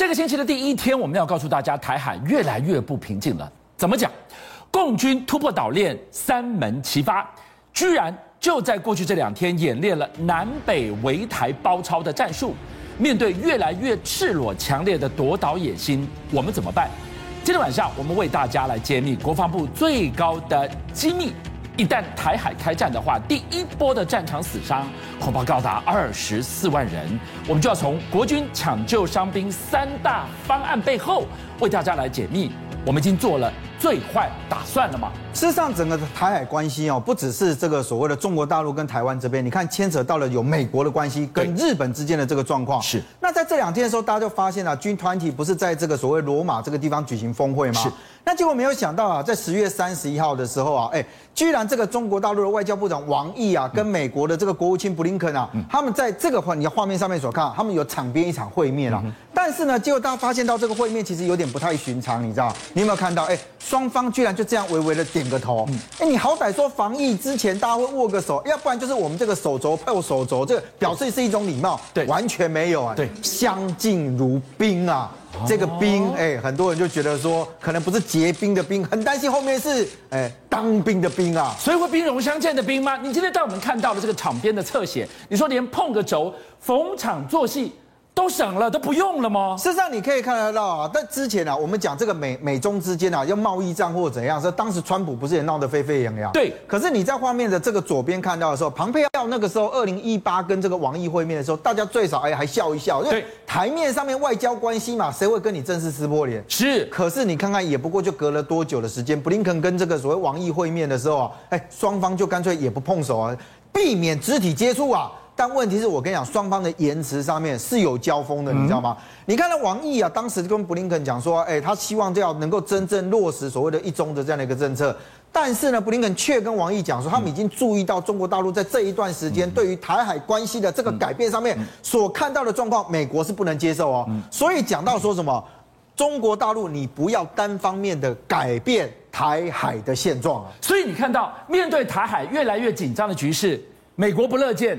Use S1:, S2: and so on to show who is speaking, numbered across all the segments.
S1: 这个星期的第一天，我们要告诉大家，台海越来越不平静了。怎么讲？共军突破岛链，三门齐发，居然就在过去这两天演练了南北围台包抄的战术。面对越来越赤裸、强烈的夺岛野心，我们怎么办？今天晚上，我们为大家来揭秘国防部最高的机密。一旦台海开战的话，第一波的战场死伤恐怕高达二十四万人。我们就要从国军抢救伤兵三大方案背后为大家来解密。我们已经做了最坏打算了嘛？
S2: 事实上，整个台海关系哦，不只是这个所谓的中国大陆跟台湾这边，你看牵扯到了有美国的关系跟日本之间的这个状况。
S1: 是。
S2: 那在这两天的时候，大家就发现了军团体不是在这个所谓罗马这个地方举行峰会吗？
S1: 是。
S2: 那结果没有想到啊，在十月三十一号的时候啊，哎，居然这个中国大陆的外交部长王毅啊，跟美国的这个国务卿布林肯啊，他们在这个画你的画面上面所看，他们有场边一场会面啊。但是呢，结果大家发现到这个会面其实有点不太寻常，你知道？你有没有看到？哎，双方居然就这样微微的点个头。哎，你好歹说防疫之前大家会握个手，要不然就是我们这个手肘碰手肘，这个表示是一种礼貌。对，完全没有啊。
S1: 对，
S2: 相敬如宾啊。这个兵，哎，很多人就觉得说，可能不是结冰的冰，很担心后面是哎当兵的兵啊，
S1: 所以会兵戎相见的兵吗？你今天带我们看到了这个场边的侧写，你说连碰个轴，逢场作戏。都省了，都不用了吗？
S2: 事实上，你可以看得到啊。但之前啊，我们讲这个美美中之间啊，要贸易战或者怎样，说当时川普不是也闹得沸沸扬扬？
S1: 对。
S2: 可是你在画面的这个左边看到的时候，庞佩奥那个时候二零一八跟这个王毅会面的时候，大家最少哎还笑一笑，因为台面上面外交关系嘛，谁会跟你正式撕破脸？
S1: 是。
S2: 可是你看看，也不过就隔了多久的时间，布林肯跟这个所谓王毅会面的时候啊，哎，双方就干脆也不碰手啊，避免肢体接触啊。但问题是我跟你讲，双方的言辞上面是有交锋的，你知道吗？你看到王毅啊，当时跟布林肯讲说，哎，他希望这样能够真正落实所谓的一中的这样的一个政策。但是呢，布林肯却跟王毅讲说，他们已经注意到中国大陆在这一段时间对于台海关系的这个改变上面所看到的状况，美国是不能接受哦。所以讲到说什么，中国大陆你不要单方面的改变台海的现状。
S1: 所以你看到面对台海越来越紧张的局势，美国不乐见。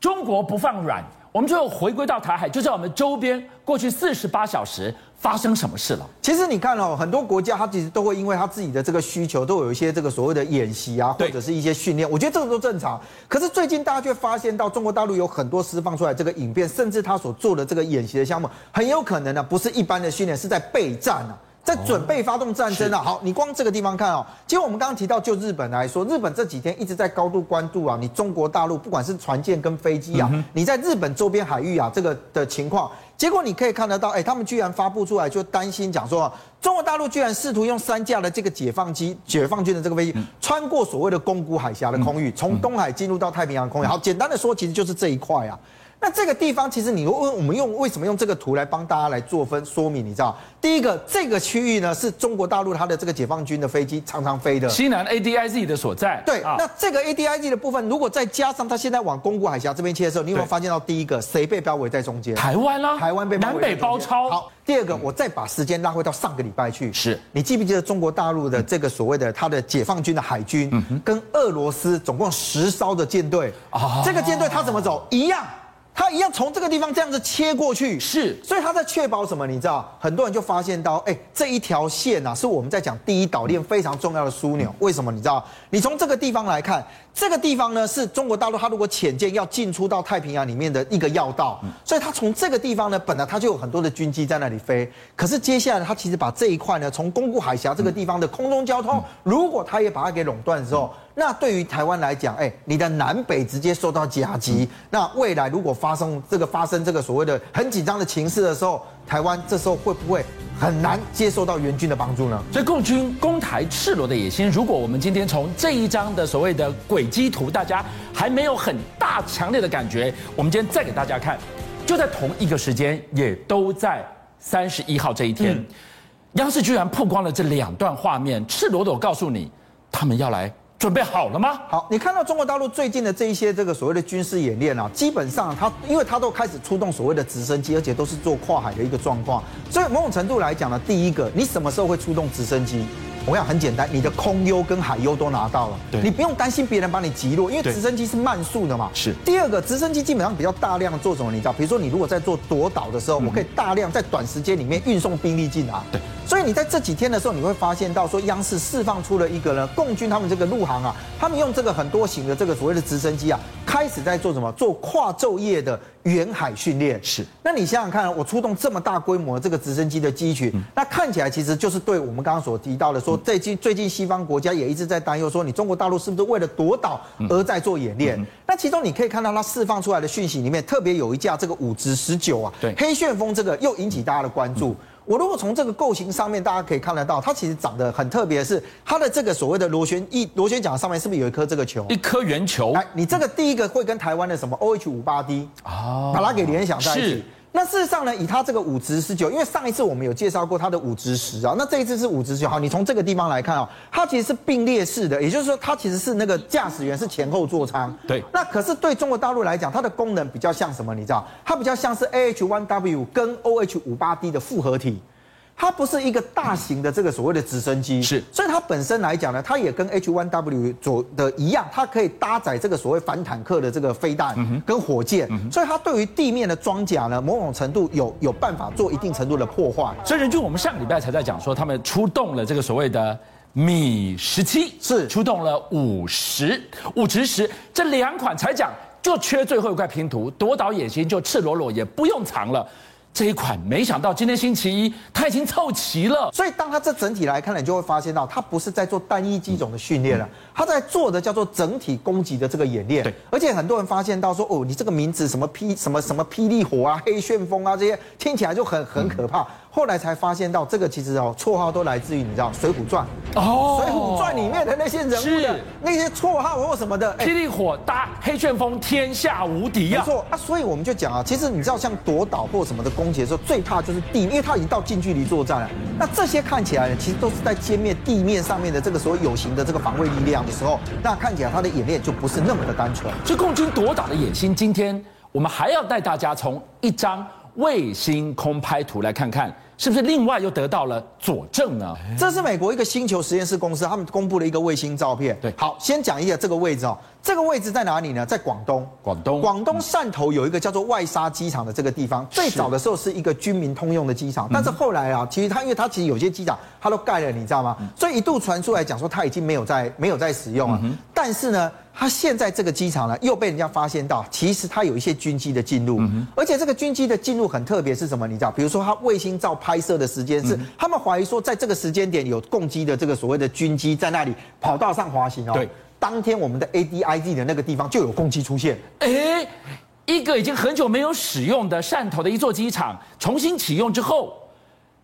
S1: 中国不放软，我们最后回归到台海，就在我们周边。过去四十八小时发生什么事了？
S2: 其实你看哦，很多国家它其实都会因为它自己的这个需求，都有一些这个所谓的演习啊，或者是一些训练。我觉得这个都正常。可是最近大家却发现到，中国大陆有很多释放出来这个影片，甚至他所做的这个演习的项目，很有可能呢不是一般的训练，是在备战啊。在准备发动战争啊！好，你光这个地方看哦。其实我们刚刚提到，就日本来说，日本这几天一直在高度关注啊，你中国大陆不管是船舰跟飞机啊，你在日本周边海域啊这个的情况，结果你可以看得到，哎，他们居然发布出来就担心讲说，中国大陆居然试图用三架的这个解放机、解放军的这个飞机，穿过所谓的宫古海峡的空域，从东海进入到太平洋空域。好，简单的说，其实就是这一块啊。那这个地方其实你问我们用为什么用这个图来帮大家来做分说明？你知道，第一个这个区域呢是中国大陆它的这个解放军的飞机常常飞的
S1: 西南 ADIZ 的所在。
S2: 对，那这个 ADIZ 的部分，如果再加上它现在往宫古海峡这边切的时候，你有没有发现到第一个谁被包围在中间？
S1: 台湾啦，
S2: 台湾被包围
S1: 南北包抄。
S2: 好，第二个我再把时间拉回到上个礼拜去，
S1: 是
S2: 你记不记得中国大陆的这个所谓的它的解放军的海军，跟俄罗斯总共十艘的舰队啊，这个舰队它怎么走一样？他一样从这个地方这样子切过去，
S1: 是，
S2: 所以他在确保什么？你知道，很多人就发现到，哎，这一条线啊，是我们在讲第一岛链非常重要的枢纽。为什么？你知道，你从这个地方来看，这个地方呢，是中国大陆它如果潜舰要进出到太平洋里面的一个要道，所以它从这个地方呢，本来它就有很多的军机在那里飞。可是接下来，它其实把这一块呢，从宫古海峡这个地方的空中交通，如果它也把它给垄断的时候。那对于台湾来讲，哎，你的南北直接受到夹击。那未来如果发生这个发生这个所谓的很紧张的情势的时候，台湾这时候会不会很难接受到援军的帮助呢？
S1: 所以，共军攻台赤裸的野心，如果我们今天从这一张的所谓的轨迹图，大家还没有很大强烈的感觉，我们今天再给大家看，就在同一个时间，也都在三十一号这一天，央视居然曝光了这两段画面，赤裸裸告诉你，他们要来。准备好了吗？
S2: 好，你看到中国大陆最近的这一些这个所谓的军事演练啊，基本上它，因为它都开始出动所谓的直升机，而且都是做跨海的一个状况，所以某种程度来讲呢，第一个，你什么时候会出动直升机？我想很简单，你的空优跟海优都拿到了，对，你不用担心别人把你击落，因为直升机是慢速的嘛。
S1: 是。
S2: 第二个，直升机基本上比较大量做什么？你知道，比如说你如果在做夺岛的时候，我可以大量在短时间里面运送兵力进来。
S1: 对。
S2: 所以你在这几天的时候，你会发现到说，央视释放出了一个呢，共军他们这个陆航啊，他们用这个很多型的这个所谓的直升机啊，开始在做什么？做跨昼夜的远海训练。
S1: 是。
S2: 那你想想看，我出动这么大规模的这个直升机的机群，那看起来其实就是对我们刚刚所提到的说，最近最近西方国家也一直在担忧说，你中国大陆是不是为了夺岛而在做演练？那其中你可以看到它释放出来的讯息里面，特别有一架这个武直十九啊，
S1: 对，
S2: 黑旋风这个又引起大家的关注。我如果从这个构型上面，大家可以看得到，它其实长得很特别，是它的这个所谓的螺旋翼螺旋桨上面是不是有一颗这个球？
S1: 一颗圆球。
S2: 哎，你这个第一个会跟台湾的什么 OH 五八 D 啊，把它给联想在一起。那事实上呢，以它这个五直十九，因为上一次我们有介绍过它的五直十啊，那这一次是五直十九。好，你从这个地方来看啊，它其实是并列式的，也就是说它其实是那个驾驶员是前后座舱。
S1: 对。
S2: 那可是对中国大陆来讲，它的功能比较像什么？你知道，它比较像是 AH-1W 跟 OH 五八 D 的复合体。它不是一个大型的这个所谓的直升机，
S1: 是，
S2: 所以它本身来讲呢，它也跟 H1W 左的一样，它可以搭载这个所谓反坦克的这个飞弹跟火箭，所以它对于地面的装甲呢，某种程度有有办法做一定程度的破坏。
S1: 所以，任军，我们上个礼拜才在讲说，他们出动了这个所谓的米十七，
S2: 是
S1: 出动了五十、五十十这两款才讲，就缺最后一块拼图，夺岛野心就赤裸裸，也不用藏了。这一款没想到今天星期一，它已经凑齐了。
S2: 所以当它这整体来看呢，你就会发现到它不是在做单一机种的训练了，它在做的叫做整体攻击的这个演练。对，而且很多人发现到说，哦，你这个名字什么霹什么什么霹雳火啊、黑旋风啊这些，听起来就很很可怕。后来才发现到这个其实哦，绰号都来自于你知道《水浒传》哦，《水浒传》里面的那些人物的那些绰号或什么的，
S1: 霹雳火搭黑旋风，天下无敌呀！
S2: 没错啊，所以我们就讲啊，其实你知道像夺岛或什么的攻击的时候，最怕就是地，因为它已经到近距离作战了。那这些看起来呢，其实都是在歼灭地面上面的这个所谓有形的这个防卫力量的时候，那看起来它的演练就不是那么的单纯。
S1: 所以共军夺岛的野心，今天我们还要带大家从一张卫星空拍图来看看。是不是另外又得到了佐证呢？
S2: 这是美国一个星球实验室公司，他们公布了一个卫星照片。
S1: 对，
S2: 好，先讲一下这个位置哦。这个位置在哪里呢？在广东。
S1: 广东。
S2: 广东汕头有一个叫做外沙机场的这个地方，最早的时候是一个军民通用的机场，但是后来啊，其实它因为它其实有些机场它都盖了，你知道吗？所以一度传出来讲说它已经没有在没有在使用了。但是呢。它现在这个机场呢，又被人家发现到，其实它有一些军机的进入，嗯、而且这个军机的进入很特别，是什么？你知道？比如说，它卫星照拍摄的时间是，他们怀疑说，在这个时间点有共机的这个所谓的军机在那里跑道上滑行哦。对，当天我们的 ADIZ 的那个地方就有共机出现。
S1: 哎，一个已经很久没有使用的汕头的一座机场重新启用之后。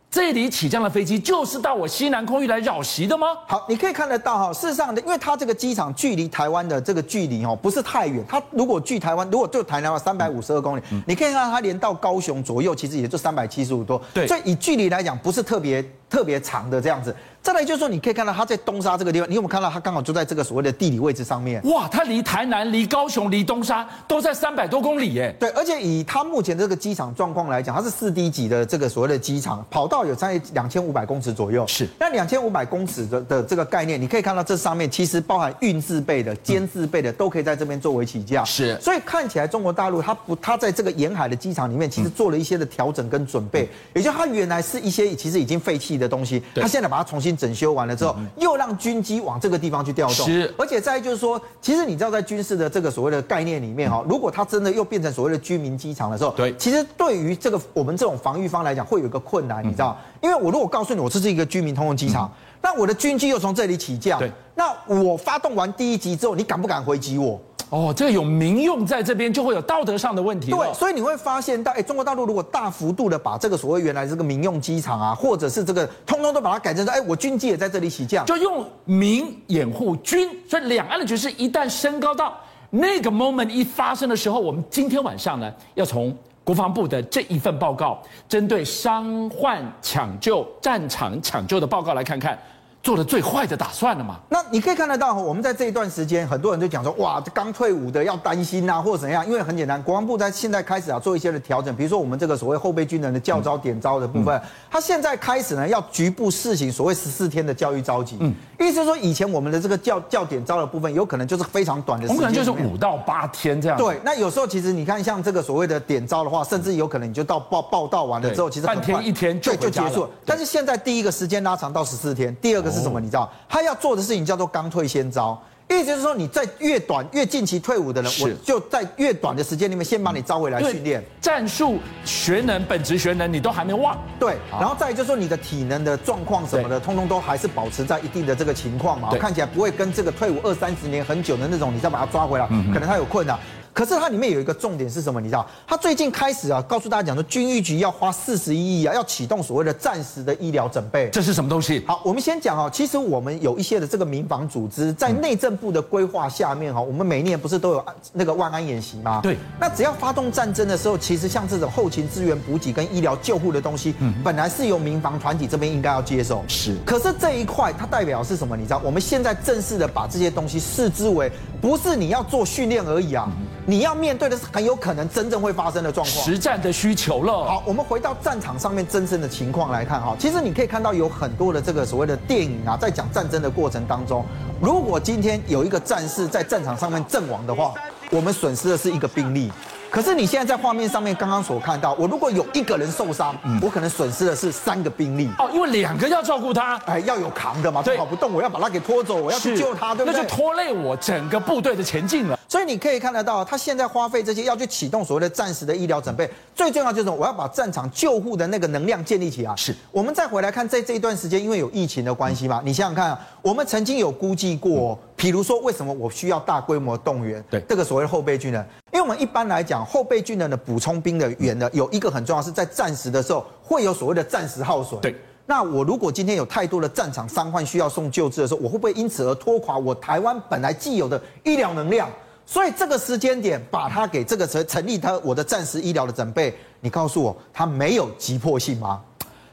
S1: 这里起降的飞机就是到我西南空域来扰袭的吗？
S2: 好，你可以看得到哈，事实上的，因为它这个机场距离台湾的这个距离哦不是太远，它如果距台湾，如果就台南的三百五十二公里，嗯、你可以看到它连到高雄左右，其实也就三百七十五多，对，所以以距离来讲不是特别特别长的这样子。再来就是说，你可以看到它在东沙这个地方，你有没有看到它刚好就在这个所谓的地理位置上面？
S1: 哇，它离台南、离高雄、离东沙都在三百多公里耶！
S2: 对，而且以它目前这个机场状况来讲，它是四 D 级的这个所谓的机场，跑道有在两千五百公尺左右。
S1: 是，
S2: 那两千五百公尺的的这个概念，你可以看到这上面其实包含运自备的、监自备的，都可以在这边作为起降。
S1: 是，
S2: 所以看起来中国大陆它不，它在这个沿海的机场里面，其实做了一些的调整跟准备，嗯、也就它原来是一些其实已经废弃的东西，他现在把它重新整修完了之后。又让军机往这个地方去调动，是，而且再就是说，其实你知道，在军事的这个所谓的概念里面哈，如果它真的又变成所谓的居民机场的时候，对，其实对于这个我们这种防御方来讲，会有一个困难，你知道，因为我如果告诉你，我这是一个居民通用机场，那我的军机又从这里起降，对，那我发动完第一击之后，你敢不敢回击我？
S1: 哦，这个有民用在这边，就会有道德上的问题。
S2: 对，所以你会发现到，哎，中国大陆如果大幅度的把这个所谓原来这个民用机场啊，或者是这个通通都把它改成说，哎，我军机也在这里起降，
S1: 就用民掩护军。所以两岸的局势一旦升高到那个 moment 一发生的时候，我们今天晚上呢，要从国防部的这一份报告，针对伤患抢救、战场抢救的报告来看看。做了最坏的打算了嘛？
S2: 那你可以看得到，我们在这一段时间，很多人就讲说，哇，刚退伍的要担心啊，或者怎样？因为很简单，国防部在现在开始啊做一些的调整，比如说我们这个所谓后备军人的教招点招的部分，他现在开始呢要局部试行所谓十四天的教育召集，嗯，意思是说以前我们的这个教教点招的部分，有可能就是非常短的时间，
S1: 可能就是五到八天这样。
S2: 对，那有时候其实你看像这个所谓的点招的话，甚至有可能你就到报报道完了之后，其实
S1: 半天一天就
S2: 就结束了。但是现在第一个时间拉长到十四天，第二个是什么？你知道？他要做的事情叫做刚退先招，意思就是说你在越短越近期退伍的人，我就在越短的时间里面先把你招回来训练。
S1: 战术学能、本职学能你都还没忘，
S2: 对。然后再就是说你的体能的状况什么的，通通都还是保持在一定的这个情况嘛，看起来不会跟这个退伍二三十年很久的那种，你再把他抓回来，可能他有困难。可是它里面有一个重点是什么？你知道，它最近开始啊，告诉大家讲说，军医局要花四十一亿啊，要启动所谓的暂时的医疗准备。
S1: 这是什么东西？
S2: 好，我们先讲哦。其实我们有一些的这个民防组织，在内政部的规划下面哈，我们每年不是都有那个万安演习吗？
S1: 对。
S2: 那只要发动战争的时候，其实像这种后勤资源补给跟医疗救护的东西，嗯，本来是由民防团体这边应该要接受。
S1: 是。
S2: 可是这一块它代表是什么？你知道，我们现在正式的把这些东西视之为，不是你要做训练而已啊，你要面对的是。很有可能真正会发生的状况，
S1: 实战的需求了。
S2: 好，我们回到战场上面真正的情况来看哈，其实你可以看到有很多的这个所谓的电影啊，在讲战争的过程当中，如果今天有一个战士在战场上面阵亡的话，我们损失的是一个兵力。可是你现在在画面上面刚刚所看到，我如果有一个人受伤，我可能损失的是三个兵力。
S1: 哦，因为两个要照顾他，
S2: 哎，要有扛的嘛，对，跑不动，我要把他给拖走，我要去救他，对不对？
S1: 那就拖累我整个部队的前进了。
S2: 所以你可以看得到，他现在花费这些要去启动所谓的战时的医疗准备，最重要就是我要把战场救护的那个能量建立起来。
S1: 是，
S2: 我们再回来看，在这一段时间，因为有疫情的关系嘛，你想想看啊，我们曾经有估计过，比如说为什么我需要大规模动员？
S1: 对，
S2: 这个所谓的后备军人，因为我们一般来讲，后备军人的补充兵的员呢，有一个很重要，是在战时的时候会有所谓的战时耗损。
S1: 对，
S2: 那我如果今天有太多的战场伤患需要送救治的时候，我会不会因此而拖垮我台湾本来既有的医疗能量？所以这个时间点，把它给这个成成立它我的战时医疗的准备，你告诉我，它没有急迫性吗？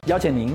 S3: 邀请您